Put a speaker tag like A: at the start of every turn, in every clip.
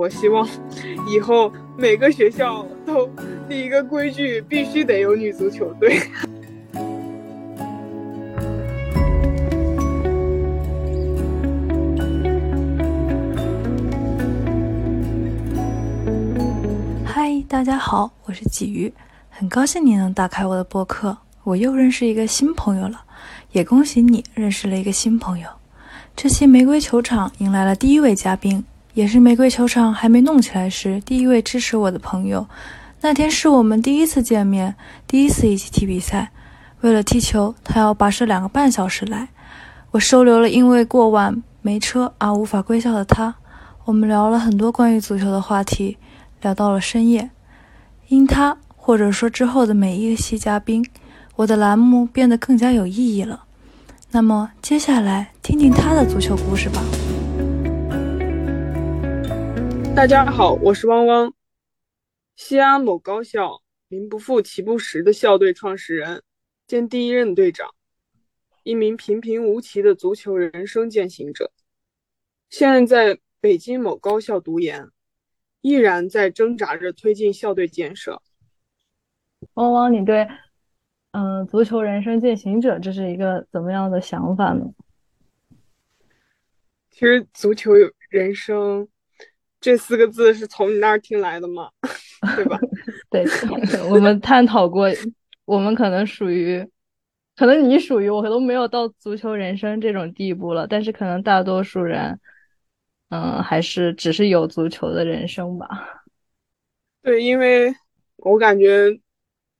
A: 我希望以后每个学校都立一个规矩，必须得有女足球队。
B: 嗨，大家好，我是鲫鱼，很高兴你能打开我的播客，我又认识一个新朋友了，也恭喜你认识了一个新朋友。这期玫瑰球场迎来了第一位嘉宾。也是玫瑰球场还没弄起来时，第一位支持我的朋友。那天是我们第一次见面，第一次一起踢比赛。为了踢球，他要跋涉两个半小时来。我收留了因为过晚没车而无法归校的他。我们聊了很多关于足球的话题，聊到了深夜。因他，或者说之后的每一个系嘉宾，我的栏目变得更加有意义了。那么，接下来听听他的足球故事吧。
A: 大家好，我是汪汪，西安某高校名不副其不实的校队创始人兼第一任队长，一名平平无奇的足球人生践行者。现在在北京某高校读研，依然在挣扎着推进校队建设。
C: 汪汪，你对嗯足球人生践行者这是一个怎么样的想法呢？
A: 其实足球人生。这四个字是从你那儿听来的吗？对吧？
C: 对，我们探讨过，我们可能属于，可能你属于，我都没有到足球人生这种地步了，但是可能大多数人，嗯，还是只是有足球的人生吧。
A: 对，因为我感觉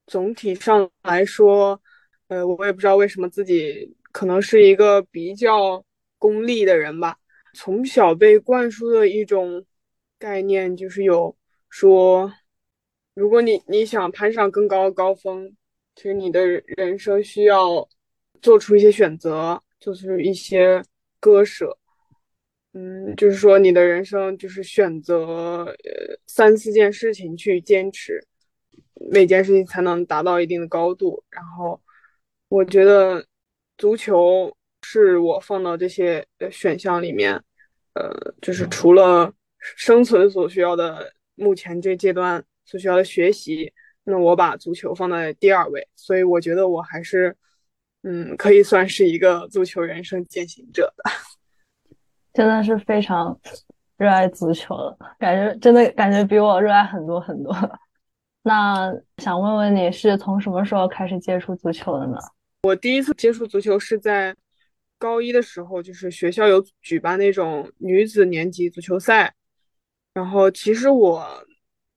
A: 总体上来说，呃，我也不知道为什么自己可能是一个比较功利的人吧，从小被灌输的一种。概念就是有说，如果你你想攀上更高的高峰，其实你的人生需要做出一些选择，就是一些割舍。嗯，就是说你的人生就是选择呃三四件事情去坚持，每件事情才能达到一定的高度。然后我觉得足球是我放到这些选项里面，呃，就是除了。生存所需要的，目前这阶段所需要的学习，那我把足球放在第二位，所以我觉得我还是，嗯，可以算是一个足球人生践行者的。
C: 真的是非常热爱足球了，感觉真的感觉比我热爱很多很多。那想问问你是从什么时候开始接触足球的呢？
A: 我第一次接触足球是在高一的时候，就是学校有举办那种女子年级足球赛。然后其实我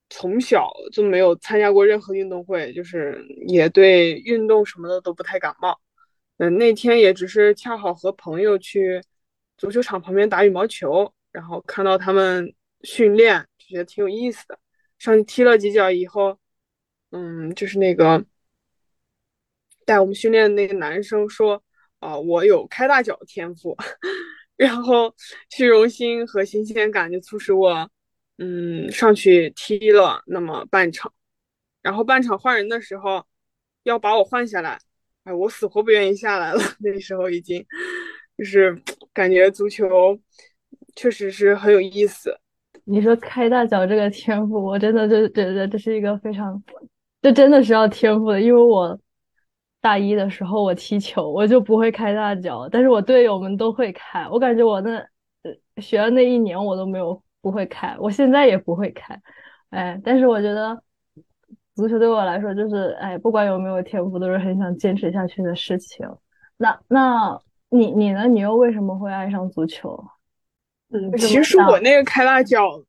A: 从小就没有参加过任何运动会，就是也对运动什么的都不太感冒。嗯，那天也只是恰好和朋友去足球场旁边打羽毛球，然后看到他们训练，就觉得挺有意思的。上去踢了几脚以后，嗯，就是那个带我们训练的那个男生说：“啊，我有开大脚的天赋。”然后虚荣心和新鲜感就促使我。嗯，上去踢了那么半场，然后半场换人的时候要把我换下来，哎，我死活不愿意下来了。那时候已经就是感觉足球确实是很有意思。
C: 你说开大脚这个天赋，我真的就觉得这是一个非常，这真的是要天赋的。因为我大一的时候我踢球，我就不会开大脚，但是我队友们都会开。我感觉我那学了那一年我都没有。不会开，我现在也不会开，哎，但是我觉得足球对我来说就是，哎，不管有没有天赋，都是很想坚持下去的事情。那那你你呢？你又为什么会爱上足球？
A: 嗯，其实我那个开大脚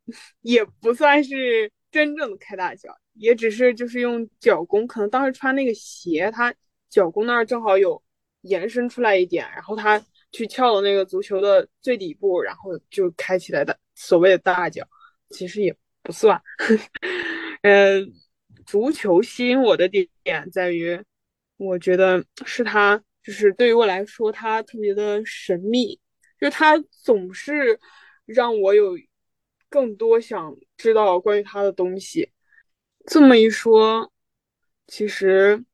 A: 也不算是真正的开大脚，也只是就是用脚弓，可能当时穿那个鞋，它脚弓那儿正好有延伸出来一点，然后它去翘了那个足球的最底部，然后就开起来的。所谓的大脚，其实也不算。嗯，足球吸引我的点在于，我觉得是它，就是对于我来说，它特别的神秘，就它总是让我有更多想知道关于它的东西。这么一说，其实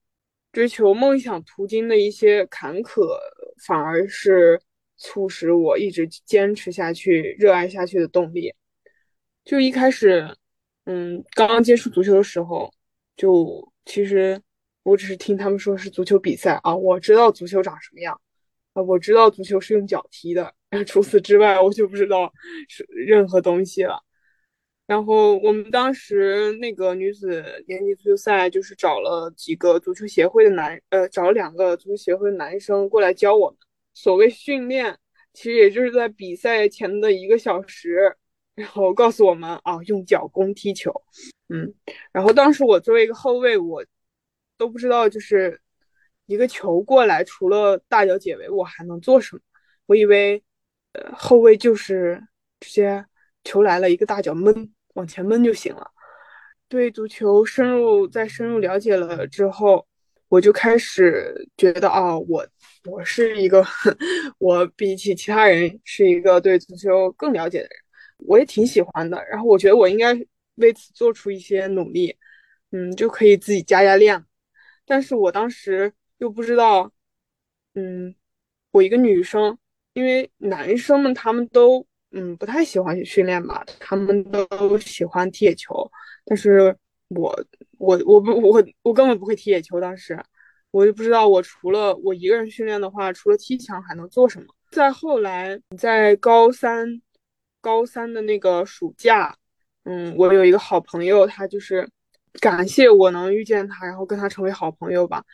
A: 追求梦想途径的一些坎坷，反而是。促使我一直坚持下去、热爱下去的动力。就一开始，嗯，刚刚接触足球的时候，就其实我只是听他们说是足球比赛啊，我知道足球长什么样啊，我知道足球是用脚踢的，除此之外我就不知道是任何东西了。然后我们当时那个女子年级足球赛，就是找了几个足球协会的男，呃，找了两个足球协会的男生过来教我们。所谓训练，其实也就是在比赛前的一个小时，然后告诉我们啊，用脚攻踢球。嗯，然后当时我作为一个后卫，我都不知道就是一个球过来，除了大脚解围，我还能做什么？我以为，呃，后卫就是直接球来了一个大脚闷。往前闷就行了。对足球深入再深入了解了之后，我就开始觉得啊，我我是一个，我比起其他人是一个对足球更了解的人，我也挺喜欢的。然后我觉得我应该为此做出一些努力，嗯，就可以自己加加练。但是我当时又不知道，嗯，我一个女生，因为男生们他们都。嗯，不太喜欢训练吧，他们都喜欢踢野球，但是我我我不我我根本不会踢野球，当时我就不知道我除了我一个人训练的话，除了踢墙还能做什么。再后来，在高三高三的那个暑假，嗯，我有一个好朋友，他就是感谢我能遇见他，然后跟他成为好朋友吧。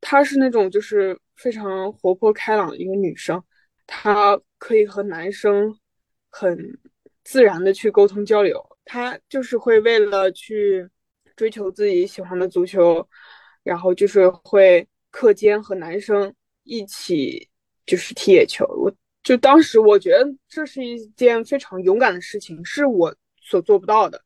A: 她是那种就是非常活泼开朗的一个女生，她可以和男生。很自然的去沟通交流，他就是会为了去追求自己喜欢的足球，然后就是会课间和男生一起就是踢野球。我就当时我觉得这是一件非常勇敢的事情，是我所做不到的。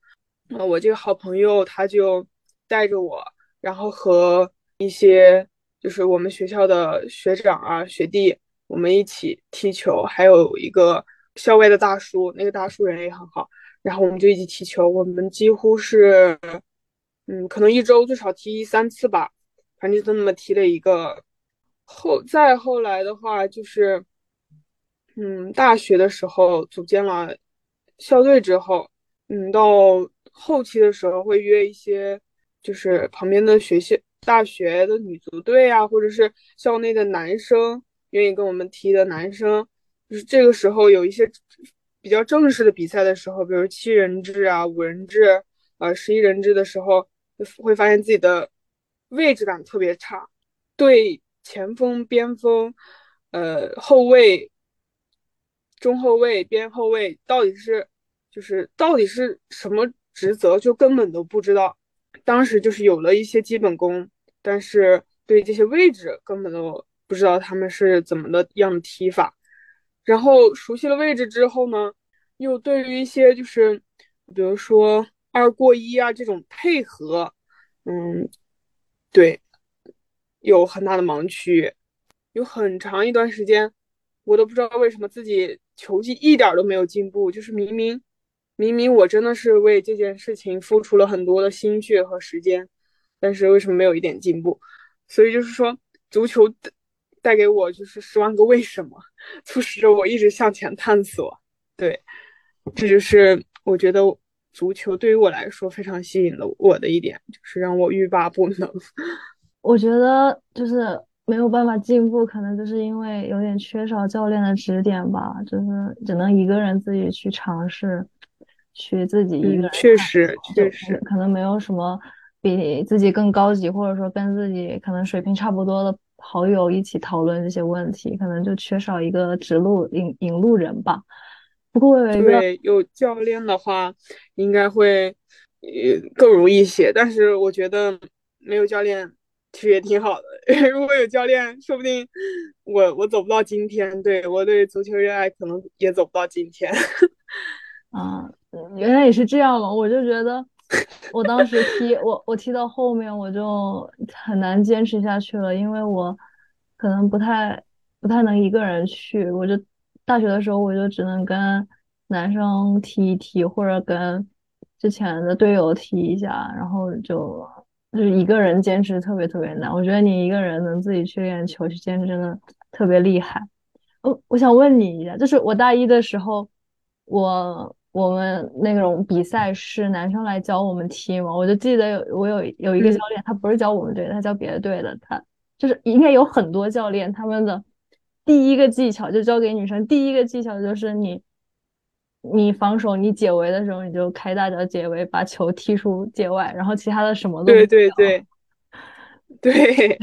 A: 那我这个好朋友他就带着我，然后和一些就是我们学校的学长啊学弟，我们一起踢球，还有一个。校外的大叔，那个大叔人也很好，然后我们就一起踢球。我们几乎是，嗯，可能一周最少踢三次吧，反正就那么踢了一个。后再后来的话，就是，嗯，大学的时候组建了校队之后，嗯，到后期的时候会约一些，就是旁边的学校、大学的女足队啊，或者是校内的男生愿意跟我们踢的男生。就是这个时候有一些比较正式的比赛的时候，比如七人制啊、五人制、呃十一人制的时候，会发现自己的位置感特别差，对前锋、边锋、呃后卫、中后卫、边后卫到底是就是到底是什么职责，就根本都不知道。当时就是有了一些基本功，但是对这些位置根本都不知道他们是怎么的样的踢法。然后熟悉了位置之后呢，又对于一些就是，比如说二过一啊这种配合，嗯，对，有很大的盲区，有很长一段时间，我都不知道为什么自己球技一点都没有进步，就是明明明明我真的是为这件事情付出了很多的心血和时间，但是为什么没有一点进步？所以就是说足球。带给我就是十万个为什么，促使着我一直向前探索。对，这就是我觉得足球对于我来说非常吸引了我的一点，就是让我欲罢不能。
C: 我觉得就是没有办法进步，可能就是因为有点缺少教练的指点吧，就是只能一个人自己去尝试，去自己一个人。
A: 确实，确实，
C: 可能没有什么比自己更高级，或者说跟自己可能水平差不多的。好友一起讨论这些问题，可能就缺少一个指路引引路人吧。不过对
A: 有教练的话，应该会呃更容易一些。但是我觉得没有教练其实也挺好的。如果有教练，说不定我我走不到今天。对我对足球热爱，可能也走不到今天。
C: 啊，原来也是这样嘛！我就觉得。我当时踢 我我踢到后面我就很难坚持下去了，因为我可能不太不太能一个人去，我就大学的时候我就只能跟男生踢一踢，或者跟之前的队友踢一下，然后就就是一个人坚持特别特别难。我觉得你一个人能自己去练球去坚持，真的特别厉害。我我想问你一下，就是我大一的时候，我我们那种比赛是男生来教我们踢嘛，我就记得有我有有一个教练，他不是教我们队的，他教别的队的，他就是应该有很多教练，他们的第一个技巧就教给女生，第一个技巧就是你你防守你解围的时候，你就开大脚解围，把球踢出界外，然后其他的什么都
A: 对对对。对，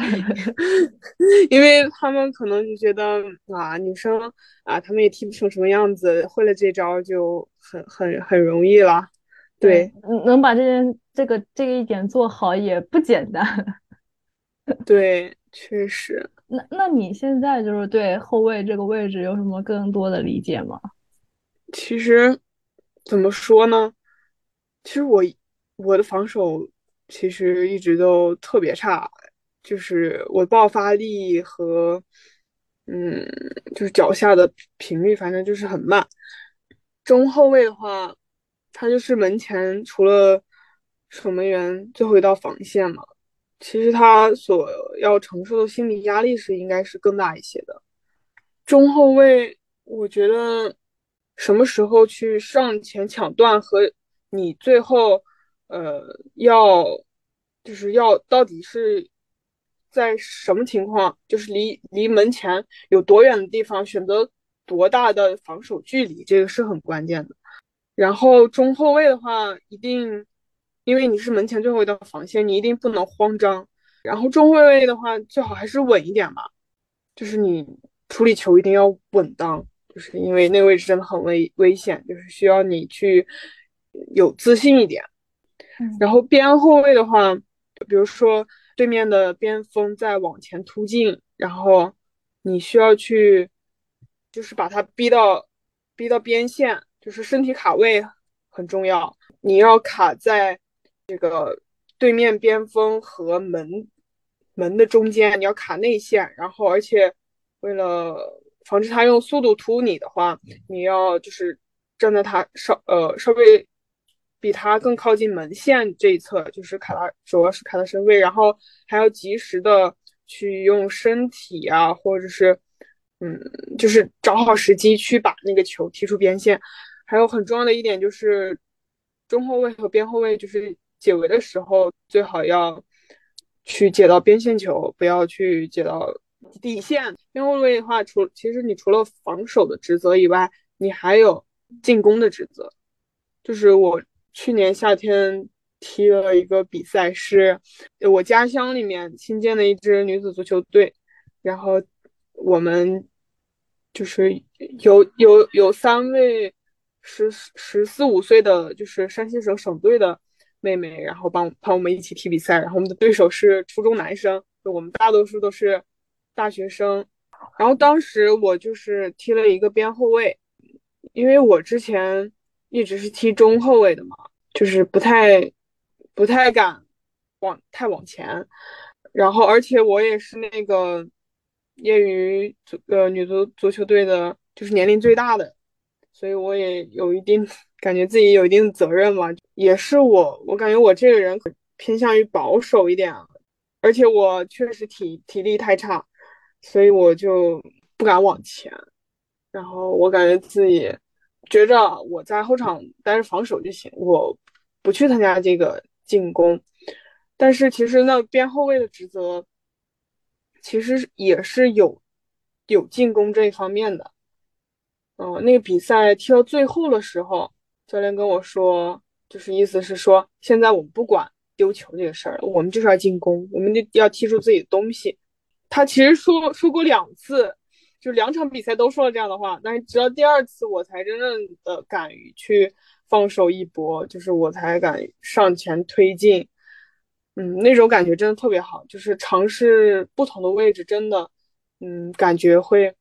A: 因为他们可能就觉得啊，女生啊，他们也踢不成什么样子，会了这招就很很很容易了。对，
C: 能把这件这个这个一点做好也不简单。
A: 对，确实。
C: 那那你现在就是对后卫这个位置有什么更多的理解吗？
A: 其实怎么说呢？其实我我的防守。其实一直都特别差，就是我爆发力和，嗯，就是脚下的频率，反正就是很慢。中后卫的话，他就是门前除了守门员最后一道防线嘛，其实他所要承受的心理压力是应该是更大一些的。中后卫，我觉得什么时候去上前抢断和你最后。呃，要就是要到底是在什么情况，就是离离门前有多远的地方，选择多大的防守距离，这个是很关键的。然后中后卫的话，一定因为你是门前最后一道防线，你一定不能慌张。然后中后卫的话，最好还是稳一点吧，就是你处理球一定要稳当，就是因为那个位置真的很危危险，就是需要你去有自信一点。然后边后卫的话，比如说对面的边锋在往前突进，然后你需要去，就是把他逼到逼到边线，就是身体卡位很重要。你要卡在这个对面边锋和门门的中间，你要卡内线。然后而且为了防止他用速度突你的话，你要就是站在他稍呃稍微。比他更靠近门线这一侧，就是卡他，主要是卡他身位，然后还要及时的去用身体啊，或者是，嗯，就是找好时机去把那个球踢出边线。还有很重要的一点就是，中后卫和边后卫就是解围的时候，最好要去解到边线球，不要去解到底线。边后卫的话，除其实你除了防守的职责以外，你还有进攻的职责，就是我。去年夏天踢了一个比赛，是我家乡里面新建的一支女子足球队，然后我们就是有有有三位十十四五岁的，就是山西省省队的妹妹，然后帮帮我们一起踢比赛，然后我们的对手是初中男生，就我们大多数都是大学生，然后当时我就是踢了一个边后卫，因为我之前一直是踢中后卫的嘛。就是不太不太敢往太往前，然后而且我也是那个业余足呃女足足球队的，就是年龄最大的，所以我也有一定感觉自己有一定的责任嘛。也是我我感觉我这个人偏向于保守一点，而且我确实体体力太差，所以我就不敢往前，然后我感觉自己。觉着我在后场待着防守就行，我不去参加这个进攻。但是其实那边后卫的职责，其实也是有有进攻这一方面的。嗯，那个比赛踢到最后的时候，教练跟我说，就是意思是说，现在我们不管丢球这个事儿，我们就是要进攻，我们就要踢出自己的东西。他其实说说过两次。就两场比赛都说了这样的话，但是直到第二次我才真正的敢于去放手一搏，就是我才敢上前推进。嗯，那种感觉真的特别好，就是尝试不同的位置，真的，嗯，感觉会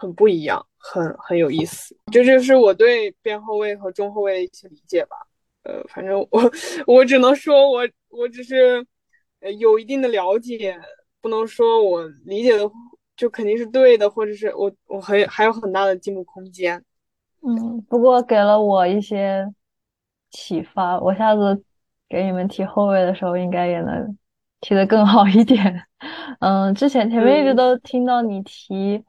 A: 很不一样，很很有意思。这就是我对边后卫和中后卫的一些理解吧。呃，反正我 我只能说我我只是有一定的了解，不能说我理解的。就肯定是对的，或者是我我很还有很大的进步空间。
C: 嗯，不过给了我一些启发，我下次给你们提后卫的时候，应该也能踢的更好一点。嗯，之前前面一直都听到你提，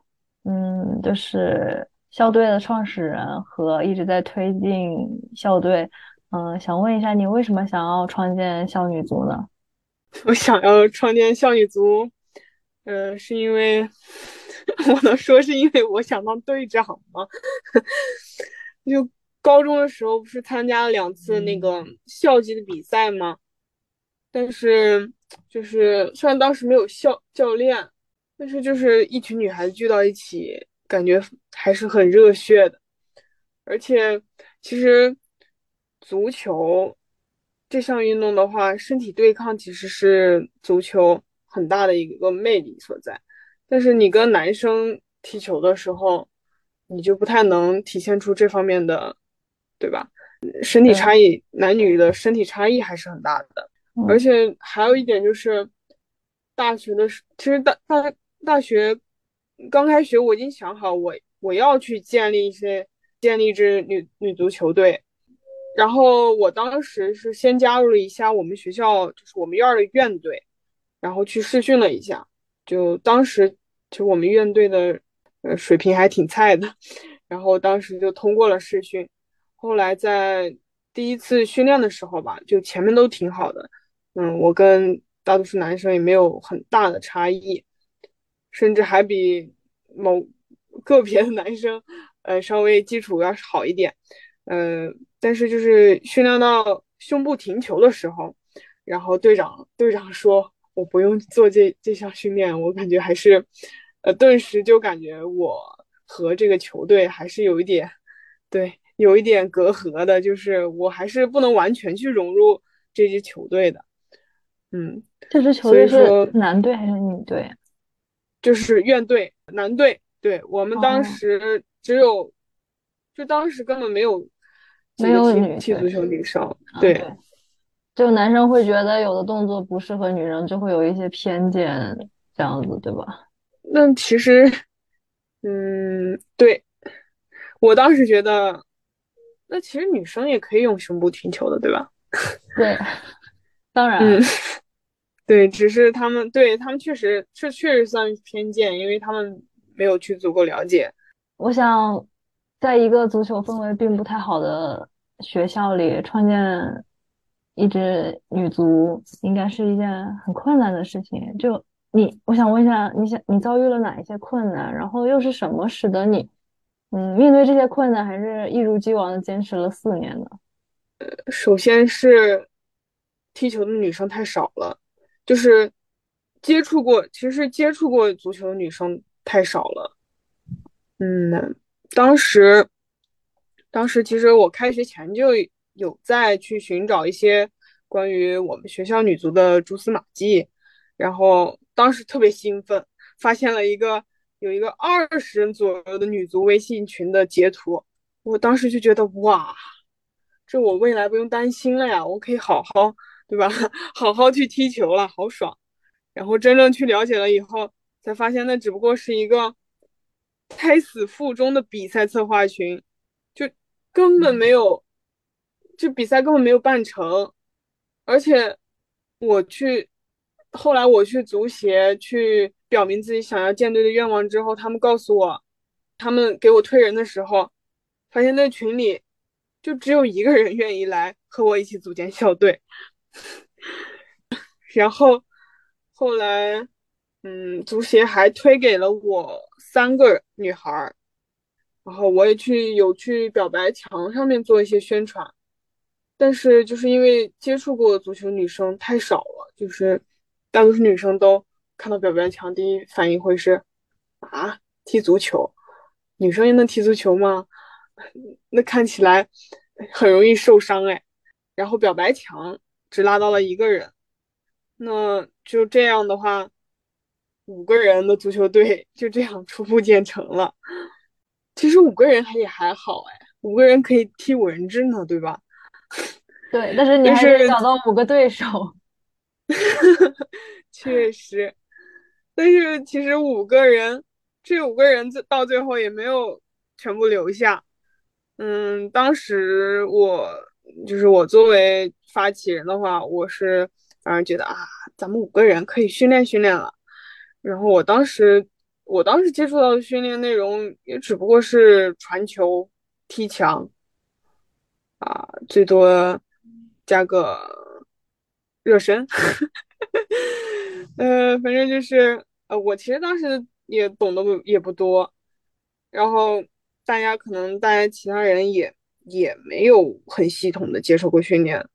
C: 嗯，就是校队的创始人和一直在推进校队。嗯，想问一下，你为什么想要创建校女足呢？
A: 我想要创建校女足，呃，是因为 我能说是因为我想当队长吗？就高中的时候不是参加了两次那个校级的比赛吗？但是就是虽然当时没有校教练，但是就是一群女孩子聚到一起，感觉还是很热血的。而且其实足球这项运动的话，身体对抗其实是足球很大的一个魅力所在。但是你跟男生踢球的时候，你就不太能体现出这方面的，对吧？身体差异，男女的身体差异还是很大的。而且还有一点就是，大学的时，其实大大大学刚开学，我已经想好，我我要去建立一些建立一支女女足球队。然后我当时是先加入了一下我们学校，就是我们院的院队，然后去试训了一下。就当时就我们院队的呃水平还挺菜的，然后当时就通过了试训。后来在第一次训练的时候吧，就前面都挺好的。嗯，我跟大多数男生也没有很大的差异，甚至还比某个别的男生，呃，稍微基础要好一点。呃，但是就是训练到胸部停球的时候，然后队长队长说我不用做这这项训练，我感觉还是，呃，顿时就感觉我和这个球队还是有一点，对，有一点隔阂的，就是我还是不能完全去融入这支球队的。嗯，
C: 这支球队是男队还是女队？
A: 就是院队，男队。对我们当时只有，就当时根本没有
C: 没有女
A: 踢足球女生。对，
C: 就男生会觉得有的动作不适合女生，就会有一些偏见，这样子对吧？
A: 那其实，嗯，对我当时觉得，那其实女生也可以用胸部停球的，对吧？
C: 对。当然，
A: 嗯，对，只是他们对他们确实这确实算偏见，因为他们没有去足够了解。
C: 我想，在一个足球氛围并不太好的学校里创建一支女足，应该是一件很困难的事情。就你，我想问一下，你想你遭遇了哪一些困难？然后又是什么使得你，嗯，面对这些困难，还是一如既往的坚持了四年呢？
A: 呃，首先是。踢球的女生太少了，就是接触过，其实接触过足球的女生太少了。嗯，当时，当时其实我开学前就有在去寻找一些关于我们学校女足的蛛丝马迹，然后当时特别兴奋，发现了一个有一个二十人左右的女足微信群的截图，我当时就觉得哇，这我未来不用担心了呀，我可以好好。对吧？好好去踢球了，好爽。然后真正去了解了以后，才发现那只不过是一个胎死腹中的比赛策划群，就根本没有，就比赛根本没有办成。而且我去后来我去足协去表明自己想要建队的愿望之后，他们告诉我，他们给我推人的时候，发现那群里就只有一个人愿意来和我一起组建校队。然后后来，嗯，足协还推给了我三个女孩儿，然后我也去有去表白墙上面做一些宣传，但是就是因为接触过足球女生太少了，就是大多数女生都看到表白墙，第一反应会是啊，踢足球，女生也能踢足球吗？那看起来很容易受伤哎，然后表白墙。只拉到了一个人，那就这样的话，五个人的足球队就这样初步建成了。其实五个人还也还好哎，五个人可以踢五人制呢，对吧？
C: 对，但是你还是找到五个对手。
A: 确实，但是其实五个人，这五个人到最后也没有全部留下。嗯，当时我就是我作为。发起人的话，我是反正觉得啊，咱们五个人可以训练训练了。然后我当时我当时接触到的训练内容也只不过是传球、踢墙啊，最多加个热身。呃，反正就是呃，我其实当时也懂得不也不多，然后大家可能大家其他人也也没有很系统的接受过训练，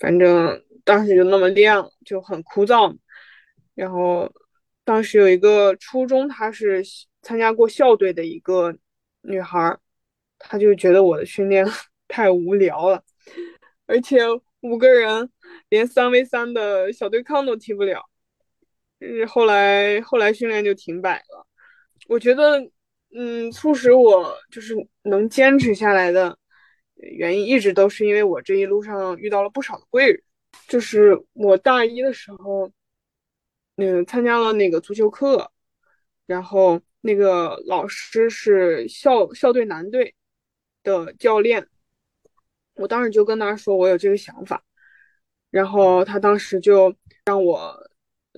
A: 反正当时就那么练，就很枯燥。然后当时有一个初中，她是参加过校队的一个女孩，她就觉得我的训练 太无聊了，而且五个人连三 v 三的小对抗都踢不了。嗯，后来后来训练就停摆了。我觉得，嗯，促使我就是能坚持下来的原因，一直都是因为我这一路上遇到了不少的贵人。就是我大一的时候，嗯，参加了那个足球课，然后那个老师是校校队男队的教练，我当时就跟他说我有这个想法，然后他当时就让我。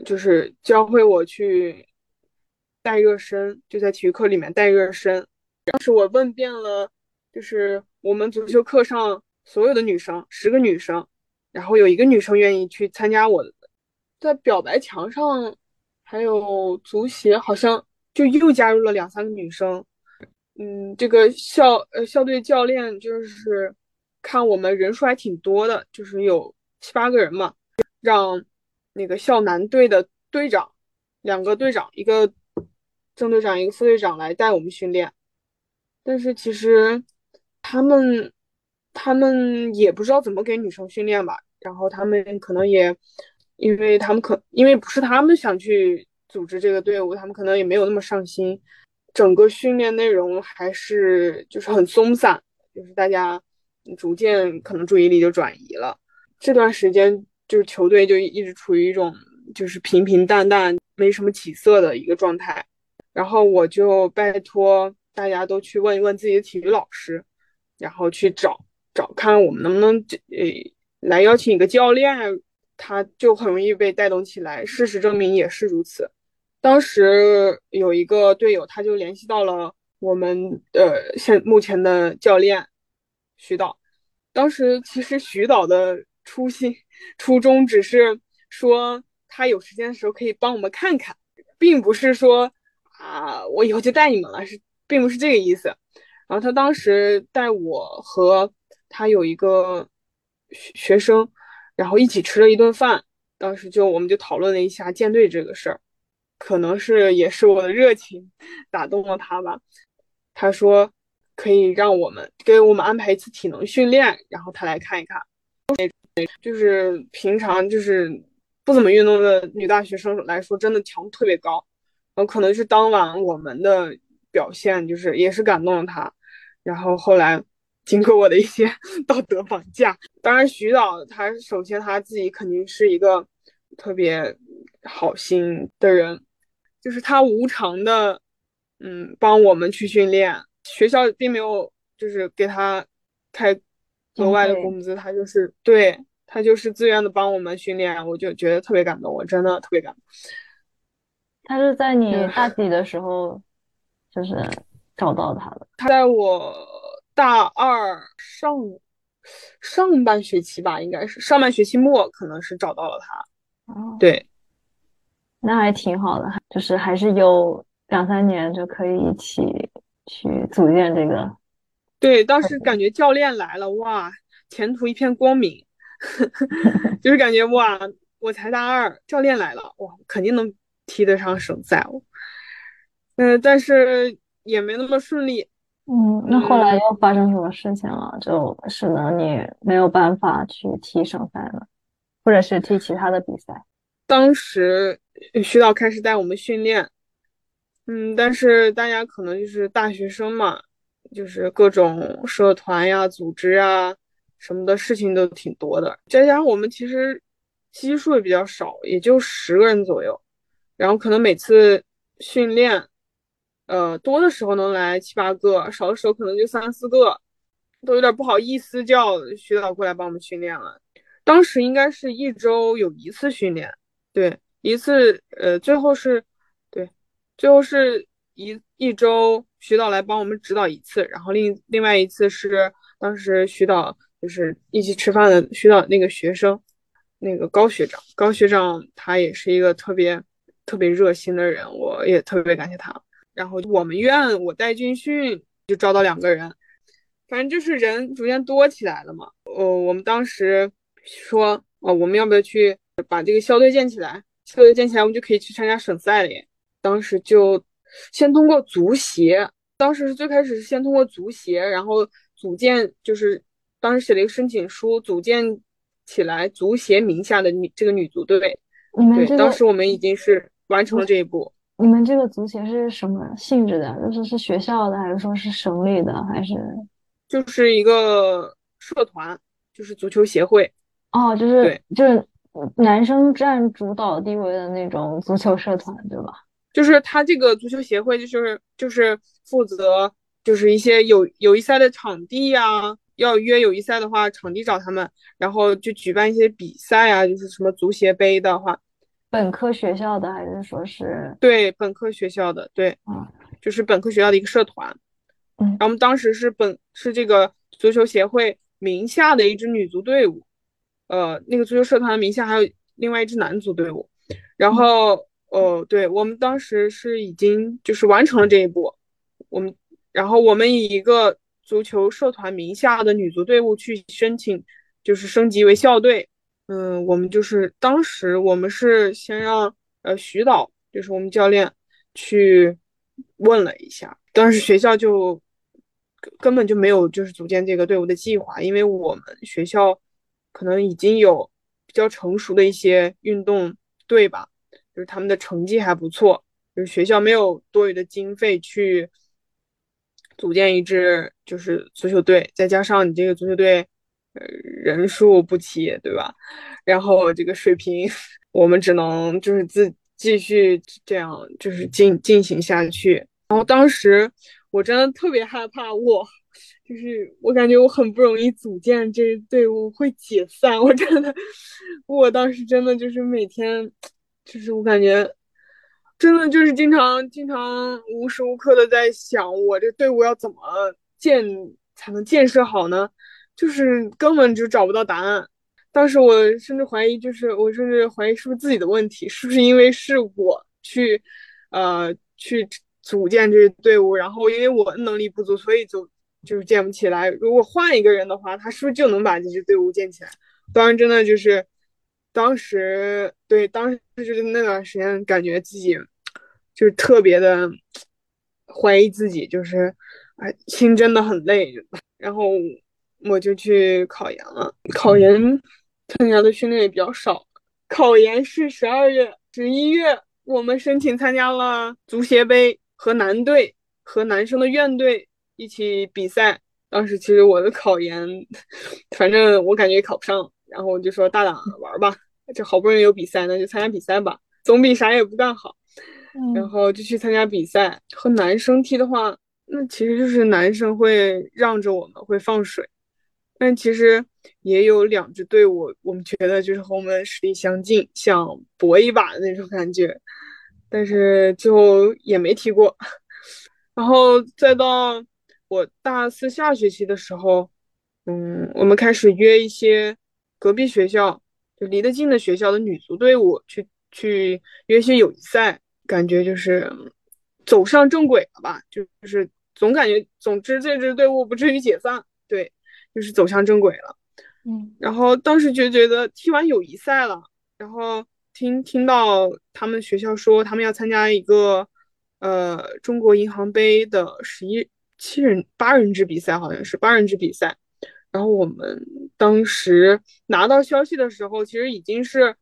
A: 就是教会我去带热身，就在体育课里面带热身。当时我问遍了，就是我们足球课上所有的女生，十个女生，然后有一个女生愿意去参加我的，在表白墙上，还有足协好像就又加入了两三个女生。嗯，这个校呃校队教练就是看我们人数还挺多的，就是有七八个人嘛，让。那个校男队的队长，两个队长，一个正队长，一个副队长来带我们训练。但是其实他们他们也不知道怎么给女生训练吧。然后他们可能也，因为他们可因为不是他们想去组织这个队伍，他们可能也没有那么上心。整个训练内容还是就是很松散，就是大家逐渐可能注意力就转移了。这段时间。就是球队就一直处于一种就是平平淡淡、没什么起色的一个状态，然后我就拜托大家都去问一问自己的体育老师，然后去找找看我们能不能呃来邀请一个教练，他就很容易被带动起来。事实证明也是如此。当时有一个队友，他就联系到了我们呃现目前的教练徐导。当时其实徐导的初心。初衷只是说他有时间的时候可以帮我们看看，并不是说啊我以后就带你们了，是并不是这个意思。然后他当时带我和他有一个学学生，然后一起吃了一顿饭。当时就我们就讨论了一下舰队这个事儿，可能是也是我的热情打动了他吧。他说可以让我们给我们安排一次体能训练，然后他来看一看。就是平常就是不怎么运动的女大学生来说，真的强度特别高。然后可能是当晚我们的表现，就是也是感动了他。然后后来经过我的一些 道德绑架，当然徐导他首先他自己肯定是一个特别好心的人，就是他无偿的嗯帮我们去训练，学校并没有就是给他开。额外的工资，他就是对他就是自愿的帮我们训练，我就觉得特别感动，我真的特别感动。
C: 他是在你大几的时候，就是找到他了。
A: 他在我大二上上半学期吧，应该是上半学期末，可能是找到了他。
C: 哦，
A: 对，
C: 那还挺好的，就是还是有两三年就可以一起去组建这个。
A: 对，当时感觉教练来了，哇，前途一片光明，就是感觉哇，我才大二，教练来了，哇，肯定能踢得上省赛哦。嗯，但是也没那么顺利。
C: 嗯，那后来又发生什么事情了？就使得你没有办法去踢省赛了，或者是踢其他的比赛？
A: 当时徐导开始带我们训练，嗯，但是大家可能就是大学生嘛。就是各种社团呀、组织啊什么的事情都挺多的，再加上我们其实基数也比较少，也就十个人左右，然后可能每次训练，呃，多的时候能来七八个，少的时候可能就三四个，都有点不好意思叫徐导过来帮我们训练了。当时应该是一周有一次训练，对，一次，呃，最后是，对，最后是一一周徐导来帮我们指导一次，然后另另外一次是当时徐导就是一起吃饭的徐导那个学生，那个高学长，高学长他也是一个特别特别热心的人，我也特别感谢他。然后我们院我带军训就招到两个人，反正就是人逐渐多起来了嘛。呃，我们当时说，哦，我们要不要去把这个校队建起来？校队建起来，我们就可以去参加省赛了耶。当时就先通过足协，当时是最开始是先通过足协，然后组建，就是当时写了一个申请书，组建起来足协名下的女这个女足队。对，当时我们已经是完成了这一步。
C: 你们这个足协是什么性质的？就是是学校的，还是说是省里的，还是
A: 就是一个社团，就是足球协会。
C: 哦，就是就是男生占主导地位的那种足球社团，对吧？
A: 就是他这个足球协会，就是就是负责就是一些友友谊赛的场地呀，要约友谊赛的话，场地找他们，然后就举办一些比赛啊，就是什么足协杯的话。
C: 本科学校的还是说是
A: 对本科学校的对，
C: 嗯，
A: 就是本科学校的一个社团，
C: 嗯，
A: 然后我们当时是本是这个足球协会名下的一支女足队伍，呃，那个足球社团名下还有另外一支男足队伍，然后呃，对我们当时是已经就是完成了这一步，我们然后我们以一个足球社团名下的女足队伍去申请，就是升级为校队。嗯，我们就是当时我们是先让呃徐导，就是我们教练去问了一下，当时学校就根本就没有就是组建这个队伍的计划，因为我们学校可能已经有比较成熟的一些运动队吧，就是他们的成绩还不错，就是学校没有多余的经费去组建一支就是足球队，再加上你这个足球队。呃，人数不齐，对吧？然后这个水平，我们只能就是自继续这样，就是进进行下去。然后当时我真的特别害怕，我就是我感觉我很不容易组建这队伍会解散，我真的，我当时真的就是每天，就是我感觉真的就是经常经常无时无刻的在想，我这队伍要怎么建才能建设好呢？就是根本就找不到答案，当时我甚至怀疑，就是我甚至怀疑是不是自己的问题，是不是因为是我去，呃，去组建这支队伍，然后因为我能力不足，所以就就是建不起来。如果换一个人的话，他是不是就能把这支队伍建起来？当然，真的就是，当时对，当时就是那段时间，感觉自己就是特别的怀疑自己，就是哎，心真的很累，然后。我就去考研了，考研参加的训练也比较少。考研是十二月、十一月，我们申请参加了足协杯和男队和男生的院队一起比赛。当时其实我的考研，反正我感觉也考不上，然后我就说大胆玩吧，就好不容易有比赛，那就参加比赛吧，总比啥也不干好。然后就去参加比赛。和男生踢的话，那其实就是男生会让着我们，会放水。但其实也有两支队伍，我们觉得就是和我们实力相近，想搏一把的那种感觉，但是最后也没踢过。然后再到我大四下学期的时候，嗯，我们开始约一些隔壁学校就离得近的学校的女足队伍去去约些友谊赛，感觉就是走上正轨了吧？就是总感觉，总之这支队伍不至于解散。对。就是走向正轨了，
C: 嗯，
A: 然后当时就觉得踢完友谊赛了，然后听听到他们学校说他们要参加一个，呃，中国银行杯的十一七人八人制比赛，好像是八人制比赛。然后我们当时拿到消息的时候，其实已经是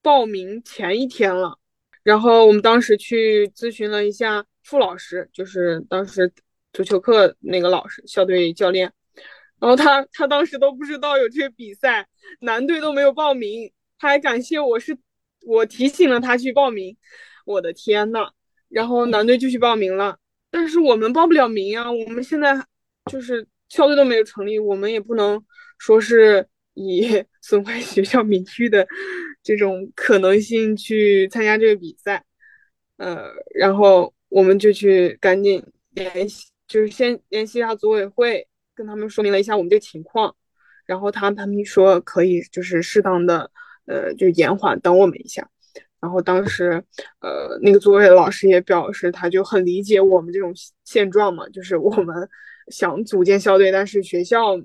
A: 报名前一天了。然后我们当时去咨询了一下傅老师，就是当时足球课那个老师，校队教练。然后他他当时都不知道有这个比赛，男队都没有报名，他还感谢我是我提醒了他去报名，我的天呐，然后男队就去报名了，但是我们报不了名啊，我们现在就是校队都没有成立，我们也不能说是以 损坏学校名誉的这种可能性去参加这个比赛，呃，然后我们就去赶紧联系，就是先联系一下组委会，跟他们说明了一下我们这个情况，然后他他们说可以就是适当的呃就延缓等我们一下。然后当时，呃，那个座位的老师也表示，他就很理解我们这种现状嘛，就是我们 想组建校队，但是学校，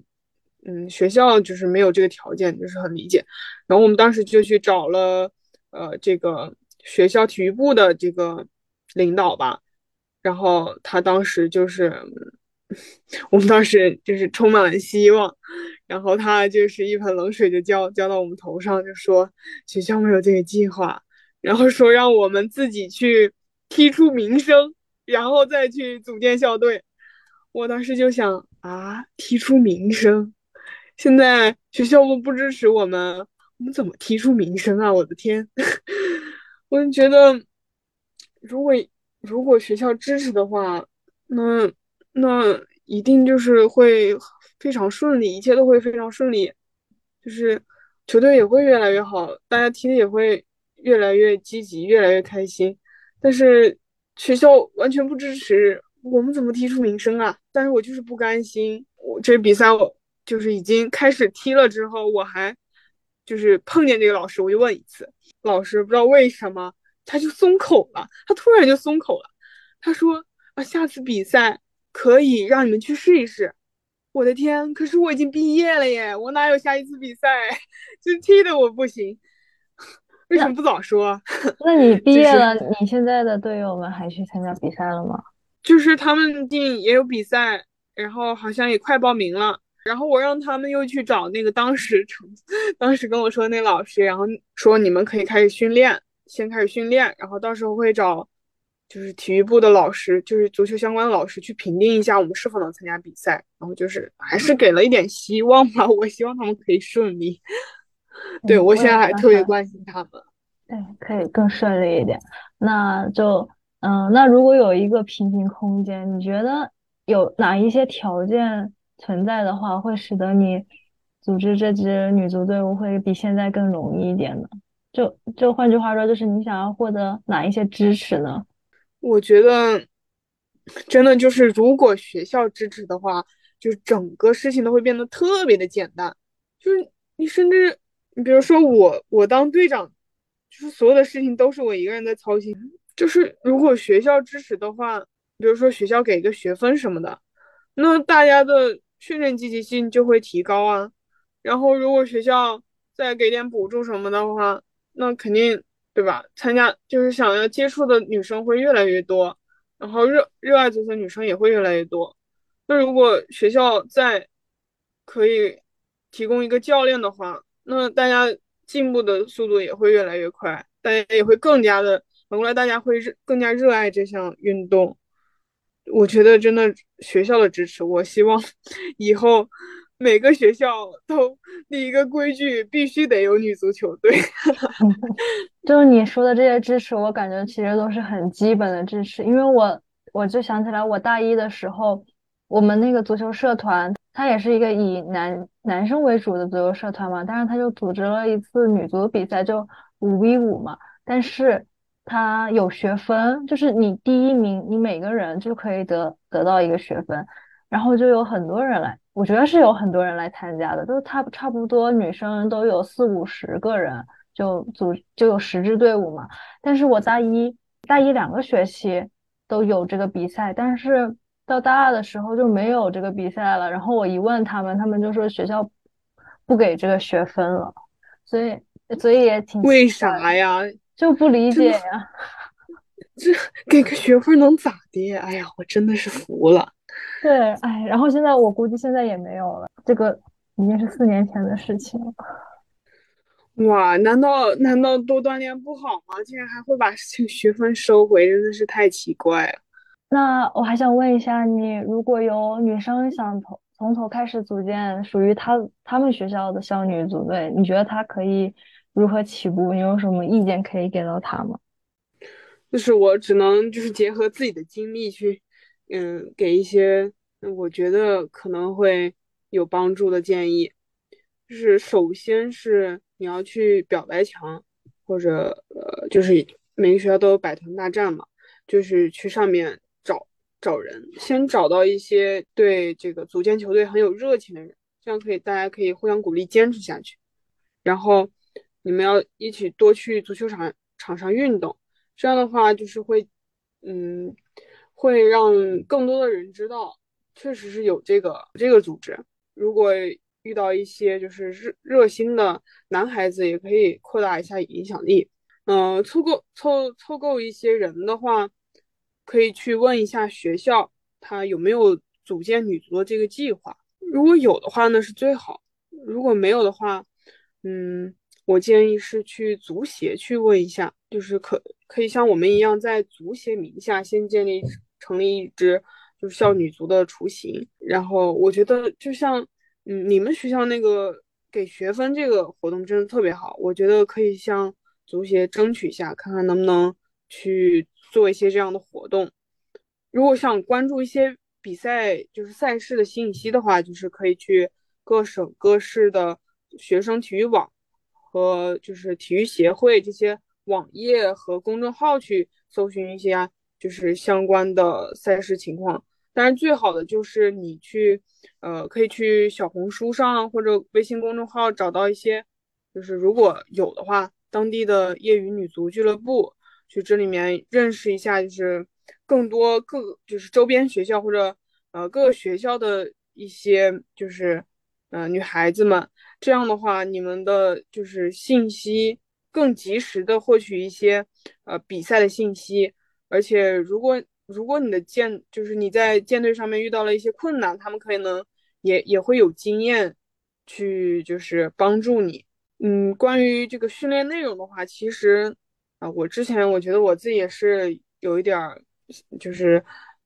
A: 嗯，学校就是没有这个条件，就是很理解。然后我们当时就去找了，呃，这个学校体育部的这个领导吧，然后他当时就是，我们当时就是充满了希望，然后他就是一盆冷水就浇浇到我们头上，就说学校没有这个计划。然后说让我们自己去踢出名声，然后再去组建校队。我当时就想啊，踢出名声，现在学校都不支持我们，我们怎么踢出名声啊？我的天！我就觉得，如果如果学校支持的话，那那一定就是会非常顺利，一切都会非常顺利，就是球队也会越来越好，大家踢的也会。越来越积极，越来越开心，但是学校完全不支持，我们怎么踢出名声啊？但是我就是不甘心，我这比赛我就是已经开始踢了之后，我还就是碰见这个老师，我就问一次，老师不知道为什么他就松口了，他突然就松口了，他说啊，下次比赛可以让你们去试一试。我的天，可是我已经毕业了耶，我哪有下一次比赛？真踢的我不行。为什么不早说？
C: 那你毕业了，你现在的队友们还去参加比赛了吗？
A: 就是他们定也有比赛，然后好像也快报名了。然后我让他们又去找那个当时成，当时跟我说那老师，然后说你们可以开始训练，先开始训练，然后到时候会找就是体育部的老师，就是足球相关的老师去评定一下我们是否能参加比赛。然后就是还是给了一点希望吧，我希望他们可以顺利。对，我现在还特别关心他们。
C: 对，可以更顺利一点。那就，嗯，那如果有一个平行空间，你觉得有哪一些条件存在的话，会使得你组织这支女足队伍会比现在更容易一点呢？就就换句话说，就是你想要获得哪一些支持呢？
A: 我觉得，真的就是如果学校支持的话，就整个事情都会变得特别的简单。就是你甚至。你比如说我，我当队长，就是所有的事情都是我一个人在操心。就是如果学校支持的话，比如说学校给一个学分什么的，那大家的训练积极性就会提高啊。然后如果学校再给点补助什么的话，那肯定对吧？参加就是想要接触的女生会越来越多，然后热热爱足球女生也会越来越多。那如果学校再可以提供一个教练的话，那大家进步的速度也会越来越快，大家也会更加的，反过来大家会热更加热爱这项运动。我觉得真的学校的支持，我希望 以后每个学校都立一个规矩，必须得有女足球队。
C: 就是你说的这些支持，我感觉其实都是很基本的支持，因为我我就想起来，我大一的时候，我们那个足球社团。它也是一个以男男生为主的足球社团嘛，但是他就组织了一次女足比赛，就五 v 五嘛。但是他有学分，就是你第一名，你每个人就可以得得到一个学分，然后就有很多人来，我觉得是有很多人来参加的，都差差不多女生都有四五十个人，就组就有十支队伍嘛。但是我大一大一两个学期都有这个比赛，但是。到大二的时候就没有这个比赛了，然后我一问他们，他们就说学校不给这个学分了，所以所以也挺
A: 为啥呀？
C: 就不理解呀。
A: 这给个学分能咋的？哎呀，我真的是服了。
C: 对，哎，然后现在我估计现在也没有了，这个已经是四年前的事情了。
A: 哇，难道难道多锻炼不好吗？竟然还会把学分收回，真的是太奇怪了。
C: 那我还想问一下你，如果有女生想从从头开始组建属于她她们学校的校女组队，你觉得她可以如何起步？你有什么意见可以给到她吗？
A: 就是我只能就是结合自己的经历去，嗯，给一些我觉得可能会有帮助的建议。就是首先是你要去表白墙，或者呃，就是每个学校都有百团大战嘛。就是去上面找找人，先找到一些对这个组建球队很有热情的人，这样可以大家可以互相鼓励，坚持下去。然后你们要一起多去足球场场上运动，这样的话就是会，嗯，会让更多的人知道，确实是有这个这个组织。如果遇到一些就是热热心的男孩子，也可以扩大一下影响力。嗯，凑够凑凑够一些人的话，可以去问一下学校，他有没有组建女足的这个计划。如果有的话，那是最好；如果没有的话，嗯，我建议是去足协去问一下，就是可可以像我们一样，在足协名下先建立成立一支就是校女足的雏形。然后我觉得就像。嗯，你们学校那个给学分这个活动真的特别好，我觉得可以向足协争取一下，看看能不能去做一些这样的活动。如果想关注一些比赛，就是赛事的信息的话，就是可以去各省各市的学生体育网和就是体育协会这些网页和公众号去搜寻一些就是相关的赛事情况。但是最好的就是你去，呃，可以去小红书上或者微信公众号找到一些，就是如果有的话，当地的业余女足俱乐部，去这里面认识一下，就是更多各就是周边学校或者呃各个学校的一些就是呃女孩子们，这样的话，你们的就是信息更及时的获取一些呃比赛的信息，而且如果。如果你的舰就是你在舰队上面遇到了一些困难，他们可能也也会有经验去就是帮助你。嗯，关于这个训练内容的话，其实啊，我之前我觉得我自己也是有一点儿，就是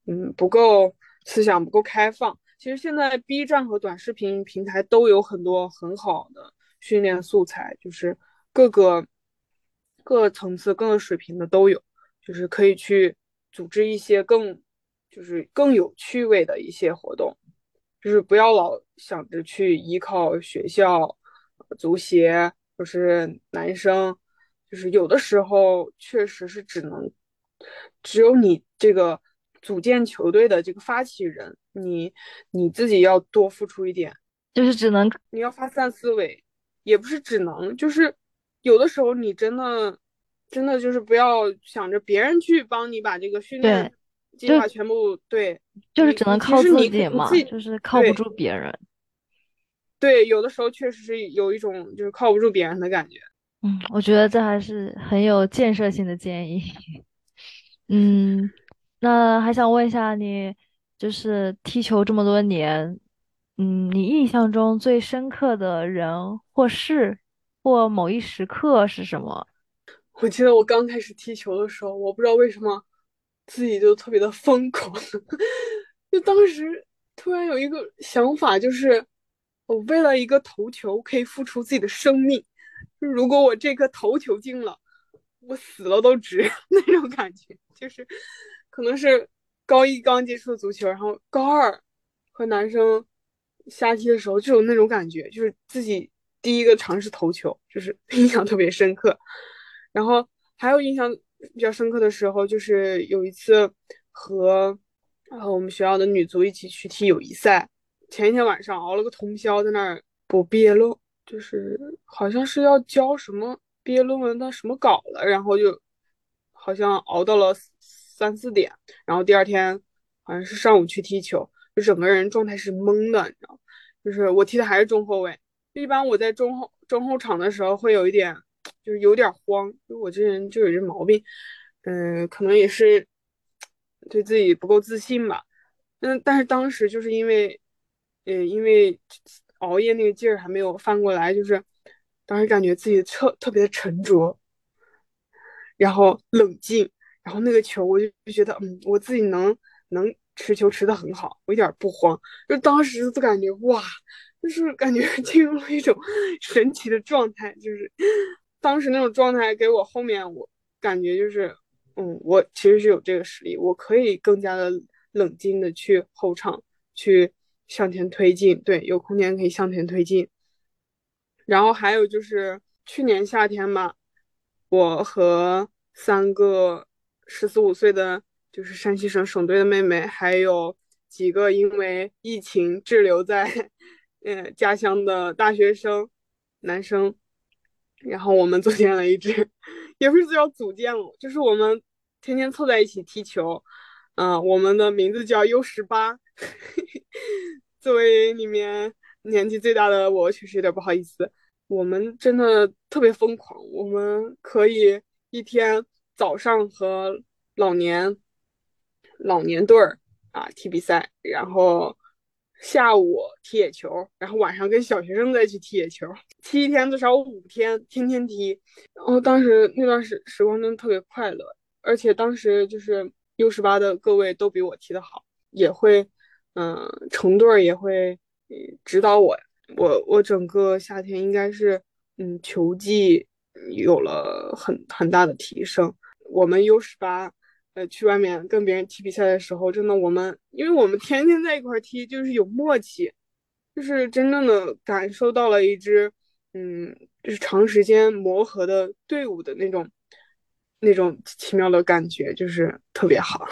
A: 嗯不够思想不够开放。其实现在 B 站和短视频平台都有很多很好的训练素材，就是各个各层次、各个水平的都有，就是可以去。组织一些更，就是更有趣味的一些活动，就是不要老想着去依靠学校、足协，就是男生，就是有的时候确实是只能，只有你这个组建球队的这个发起人，你你自己要多付出一点，
C: 就是只能
A: 你要发散思维，也不是只能，就是有的时候你真的。真的就是不要想着别人去帮你把这个训练计划全部对，
C: 就是只能靠
A: 自
C: 己嘛，就是靠不住别人。
A: 对，有的时候确实是有一种就是靠不住别人的感觉。
C: 嗯，我觉得这还是很有建设性的建议。嗯，那还想问一下你，就是踢球这么多年，嗯，你印象中最深刻的人或事或某一时刻是什么？
A: 我记得我刚开始踢球的时候，我不知道为什么自己就特别的疯狂，就当时突然有一个想法，就是我为了一个头球可以付出自己的生命，如果我这颗头球进了，我死了都值那种感觉。就是可能是高一刚接触足球，然后高二和男生瞎踢的时候就有那种感觉，就是自己第一个尝试头球，就是 印象特别深刻。然后还有印象比较深刻的时候，就是有一次和和我们学校的女足一起去踢友谊赛，前一天晚上熬了个通宵，在那儿补毕业论，就是好像是要交什么毕业论文的什么稿了，然后就好像熬到了三四点，然后第二天好像是上午去踢球，就整个人状态是懵的，你知道，就是我踢的还是中后卫，一般我在中后中后场的时候会有一点。就是有点慌，就我这人就有这毛病，嗯，可能也是对自己不够自信吧。嗯，但是当时就是因为，呃，因为熬夜那个劲儿还没有翻过来，就是当时感觉自己特特别的沉着，然后冷静，然后那个球我就就觉得，嗯，我自己能能持球持的很好，我一点不慌，就当时就感觉哇，就是感觉 进入了一种 神奇的状态，就是。当时那种状态给我后面我感觉就是，嗯，我其实是有这个实力，我可以更加的冷静的去后场去向前推进，对，有空间可以向前推进。然后还有就是去年夏天吧，我和三个十四五岁的就是山西省省队的妹妹，还有几个因为疫情滞留在嗯 家乡的大学生男生，然后我们组建了一支，也不是叫组建了，就是我们天天凑在一起踢球。嗯，我们的名字叫 U 十八。作为里面年纪最大的我，确实有点不好意思。我们真的特别疯狂，我们可以一天早上和老年老年队儿啊踢比赛，然后下午踢野球，然后晚上跟小学生再去踢野球，踢一天至少五天，天天踢。然后当时那段时时光真的特别快乐，而且当时就是 U 十八的各位都比我踢得好，也会。嗯，成队也会指导我，我我整个夏天应该是嗯球技有了很很大的提升。我们 U 十八呃去外面跟别人踢比赛的时候，真的我们因为我们天天在一块踢，就是有默契，就是真正的感受到了一支嗯就是长时间磨合的队伍的那种那种奇妙的感觉，就是特别好。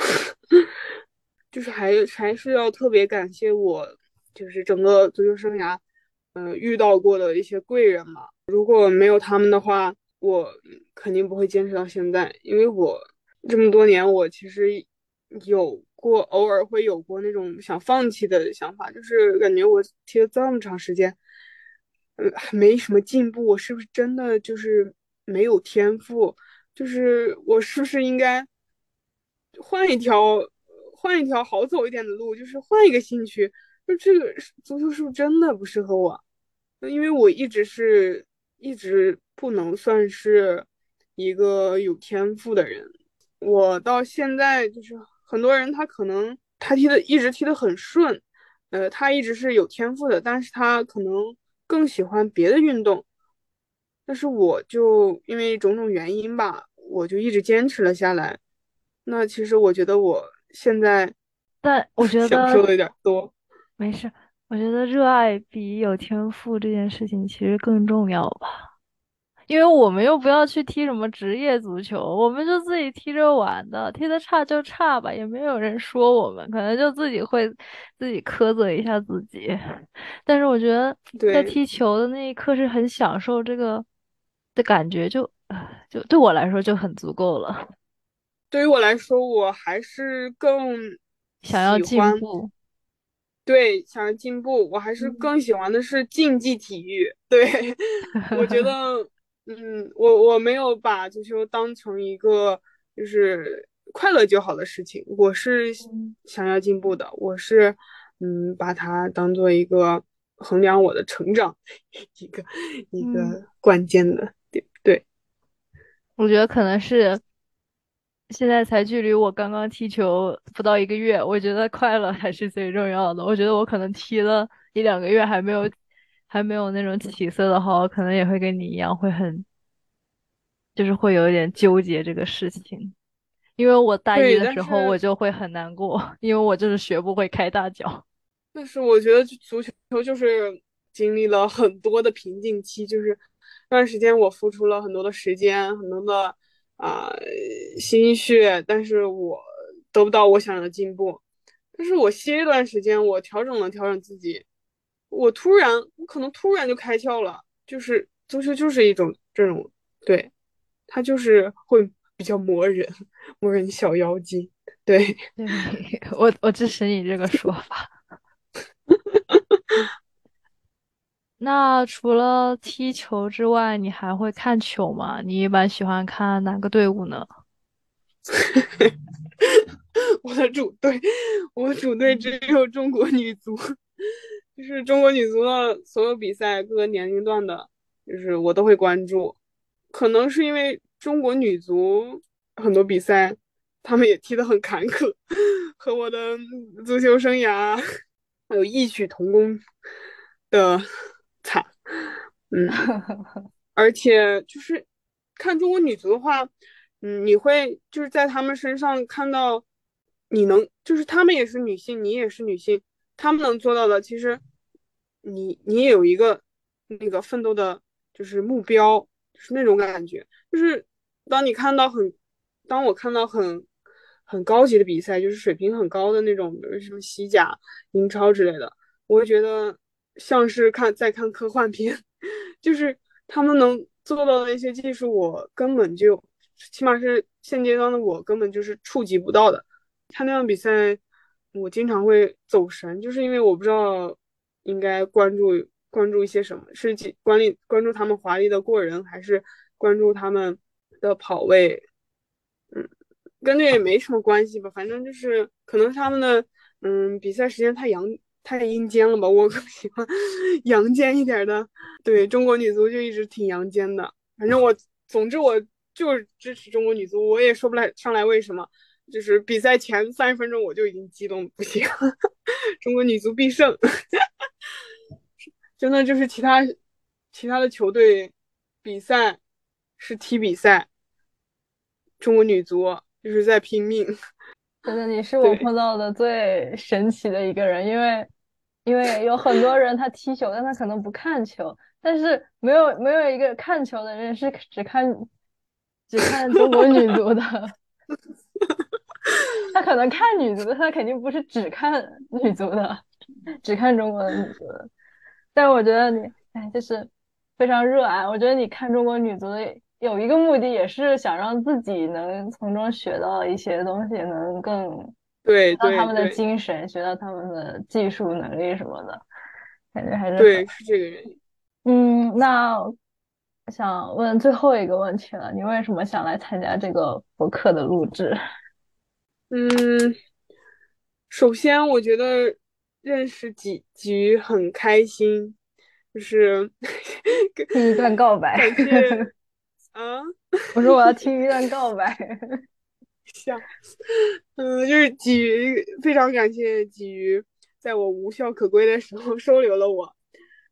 A: 就是还还是要特别感谢我，就是整个足球生涯，嗯，遇到过的一些贵人嘛。如果没有他们的话，我肯定不会坚持到现在。因为我这么多年，我其实有过偶尔会有过那种想放弃的想法，就是感觉我踢了这么长时间，嗯，还没什么进步，我是不是真的就是没有天赋？就是我是不是应该换一条？换一条好走一点的路，就是换一个兴趣。就这个足球是不是真的不适合我？因为我一直是一直不能算是一个有天赋的人。我到现在就是很多人，他可能他踢的一直踢得很顺，呃，他一直是有天赋的，但是他可能更喜欢别的运动。但是我就因为种种原因吧，我就一直坚持了下来。那其实我觉得我。现在，
D: 但我觉得
A: 享受的有点多。
D: 没事，我觉得热爱比有天赋这件事情其实更重要吧。因为我们又不要去踢什么职业足球，我们就自己踢着玩的，踢的差就差吧，也没有人说我们，可能就自己会自己苛责一下自己。但是我觉得在踢球的那一刻是很享受这个的感觉，就就对我来说就很足够了。
A: 对于我来说，我还是更
D: 想要进步。
A: 对，想要进步，我还是更喜欢的是竞技体育。对，我觉得，嗯，我我没有把足球当成一个就是快乐就好的事情，我是想要进步的，我是嗯把它当做一个衡量我的成长 一个一个关键的点。对，
D: 我觉得可能是。现在才距离我刚刚踢球不到一个月，我觉得快乐还是最重要的。我觉得我可能踢了一两个月还没有，还没有那种起色的话，我可能也会跟你一样，会很，就是会有一点纠结这个事情。因为我大一的时候我就会很难过，因为我就是学不会开大脚。
A: 但是我觉得足球就是经历了很多的瓶颈期，就是那段时间我付出了很多的时间，很多的。啊，心血，但是我得不到我想要的进步。但是我歇一段时间，我调整了调整自己，我突然，我可能突然就开窍了。就是足球就是一种这种，对，它就是会比较磨人，磨人小妖精。对，
D: 我我支持你这个说法。那除了踢球之外，你还会看球吗？你一般喜欢看哪个队伍呢？
A: 我的主队，我主队只有中国女足，就是中国女足的所有比赛，各个年龄段的，就是我都会关注。可能是因为中国女足很多比赛，他们也踢得很坎坷，和我的足球生涯有异曲同工的。惨，嗯，而且就是看中国女足的话，嗯，你会就是在她们身上看到，你能就是她们也是女性，你也是女性，他们能做到的，其实你你也有一个那个奋斗的，就是目标，就是那种感觉，就是当你看到很，当我看到很很高级的比赛，就是水平很高的那种，比如什么西甲、英超之类的，我会觉得像是看在看科幻片，就是他们能做到的一些技术，我根本就，起码是现阶段的我根本就是触及不到的。看那样比赛，我经常会走神，就是因为我不知道应该关注关注一些什么，是关关关注他们华丽的过人，还是关注他们的跑位？嗯。跟这也没什么关系吧，反正就是可能他们的嗯比赛时间太阳太阴间了吧，我更喜欢阳间一点的。对中国女足就一直挺阳间的，反正我总之我就是支持中国女足，我也说不来上来为什么，就是比赛前三十分钟我就已经激动不行，中国女足必胜，真的就是其他其他的球队比赛是踢比赛，中国女足。就是在拼命，
C: 真的，你是 我碰到的最神奇的一个人，因为因为有很多人他踢球，但他可能不看球，但是没有没有一个看球的人是只看只看中国女足的，他可能看女足的，他肯定不是只看女足的，只看中国的女足的，但是我觉得你哎，就是非常热爱，我觉得你看中国女足的。有一个目的，也是想让自己能从中学到一些东西，能更
A: 对
C: 到他们的精神，学到他们的技术能力什么的，感觉还是
A: 对，是这个原因。
C: 嗯，那想问最后一个问题了，你为什么想来参加这个博客的录制？
A: 嗯，首先我觉得认识几几很开心，就是
C: 听一段告白，
A: 感谢。啊！
C: 我说我要 听一段告白，
A: 笑。嗯，就是鲫鱼，非常感谢鲫鱼，在我无校可归的时候收留了我。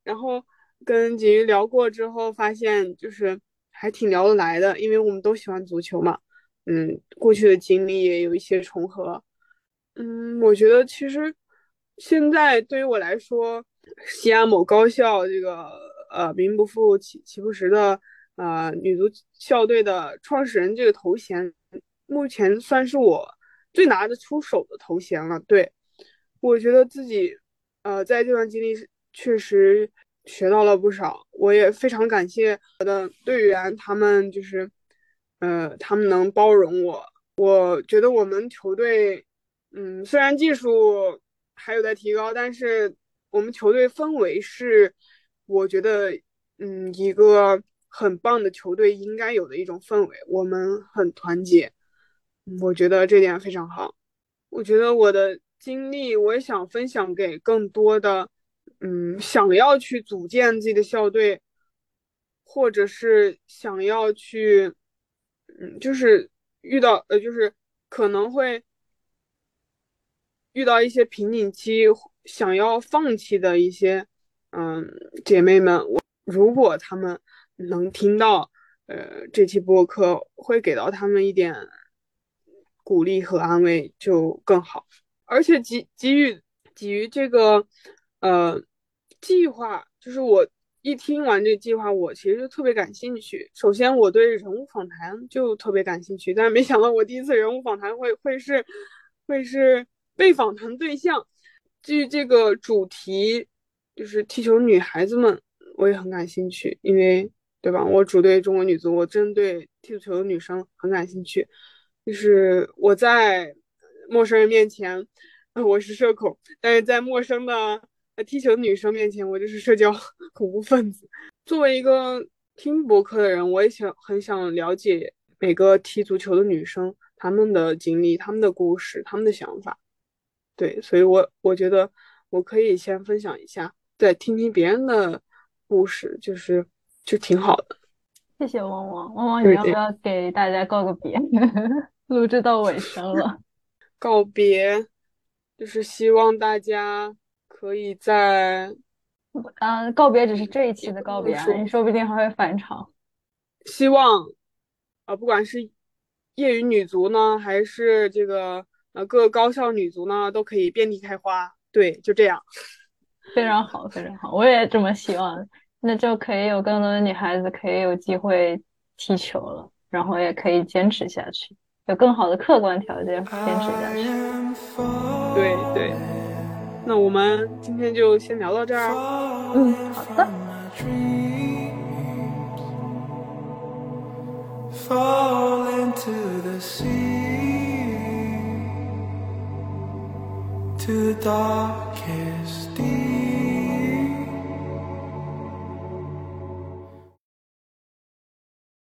A: 然后跟鲫鱼聊过之后，发现就是还挺聊得来的，因为我们都喜欢足球嘛。嗯，过去的经历也有一些重合。嗯，我觉得其实现在对于我来说，西安某高校这个呃名不副其其不实的。呃，女足校队的创始人这个头衔，目前算是我最拿得出手的头衔了。对，我觉得自己，呃，在这段经历确实学到了不少。我也非常感谢我的队员，他们就是，呃，他们能包容我。我觉得我们球队，嗯，虽然技术还有待提高，但是我们球队氛围是，我觉得，嗯，一个。很棒的球队应该有的一种氛围，我们很团结，我觉得这点非常好。我觉得我的经历，我也想分享给更多的，嗯，想要去组建自己的校队，或者是想要去，嗯，就是遇到呃，就是可能会遇到一些瓶颈期，想要放弃的一些，嗯，姐妹们，我如果他们。能听到，呃，这期播客会给到他们一点鼓励和安慰，就更好。而且给给予给予这个，呃，计划，就是我一听完这计划，我其实就特别感兴趣。首先，我对人物访谈就特别感兴趣，但是没想到我第一次人物访谈会会是会是被访谈对象。至于这个主题，就是踢球女孩子们，我也很感兴趣，因为。对吧？我主对中国女足，我真对踢足球的女生很感兴趣。就是我在陌生人面前，我是社恐；但是在陌生的踢球的女生面前，我就是社交 恐怖分子。作为一个听博客的人，我也想很想了解每个踢足球的女生她们的经历、她们的故事、她们的想法。对，所以我我觉得我可以先分享一下，再听听别人的故事，就是。就挺好的，
C: 谢谢汪汪。汪汪，你要不要给大家告个别？录制到尾声了，
A: 告别就是希望大家可以在……
C: 嗯，告别只是这一期的告别，你说不定还会返场。
A: 希望啊，不管是业余女足呢，还是这个呃各个高校女足呢，都可以遍地开花。对，就这样，
C: 非常好，非常好，我也这么希望。那就可以有更多的女孩子可以有机会踢球了，然后也可以坚持下去。有更好的客观条件坚持下去。
A: 对对，那我们今天就先聊到这儿。
C: 嗯，好的。fall into the sea to the darkest.